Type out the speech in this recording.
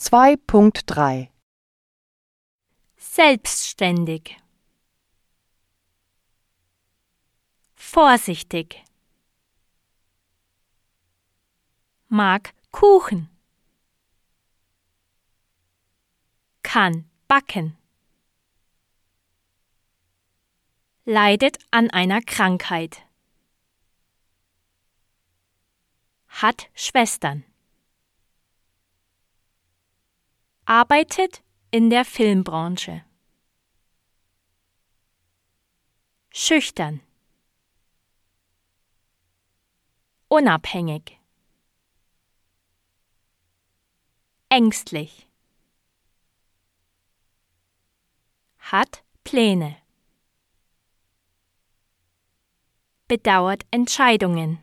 2.3 Selbstständig. Vorsichtig. Mag Kuchen. Kann backen. Leidet an einer Krankheit. Hat Schwestern. Arbeitet in der Filmbranche. Schüchtern. Unabhängig. Ängstlich. Hat Pläne. Bedauert Entscheidungen.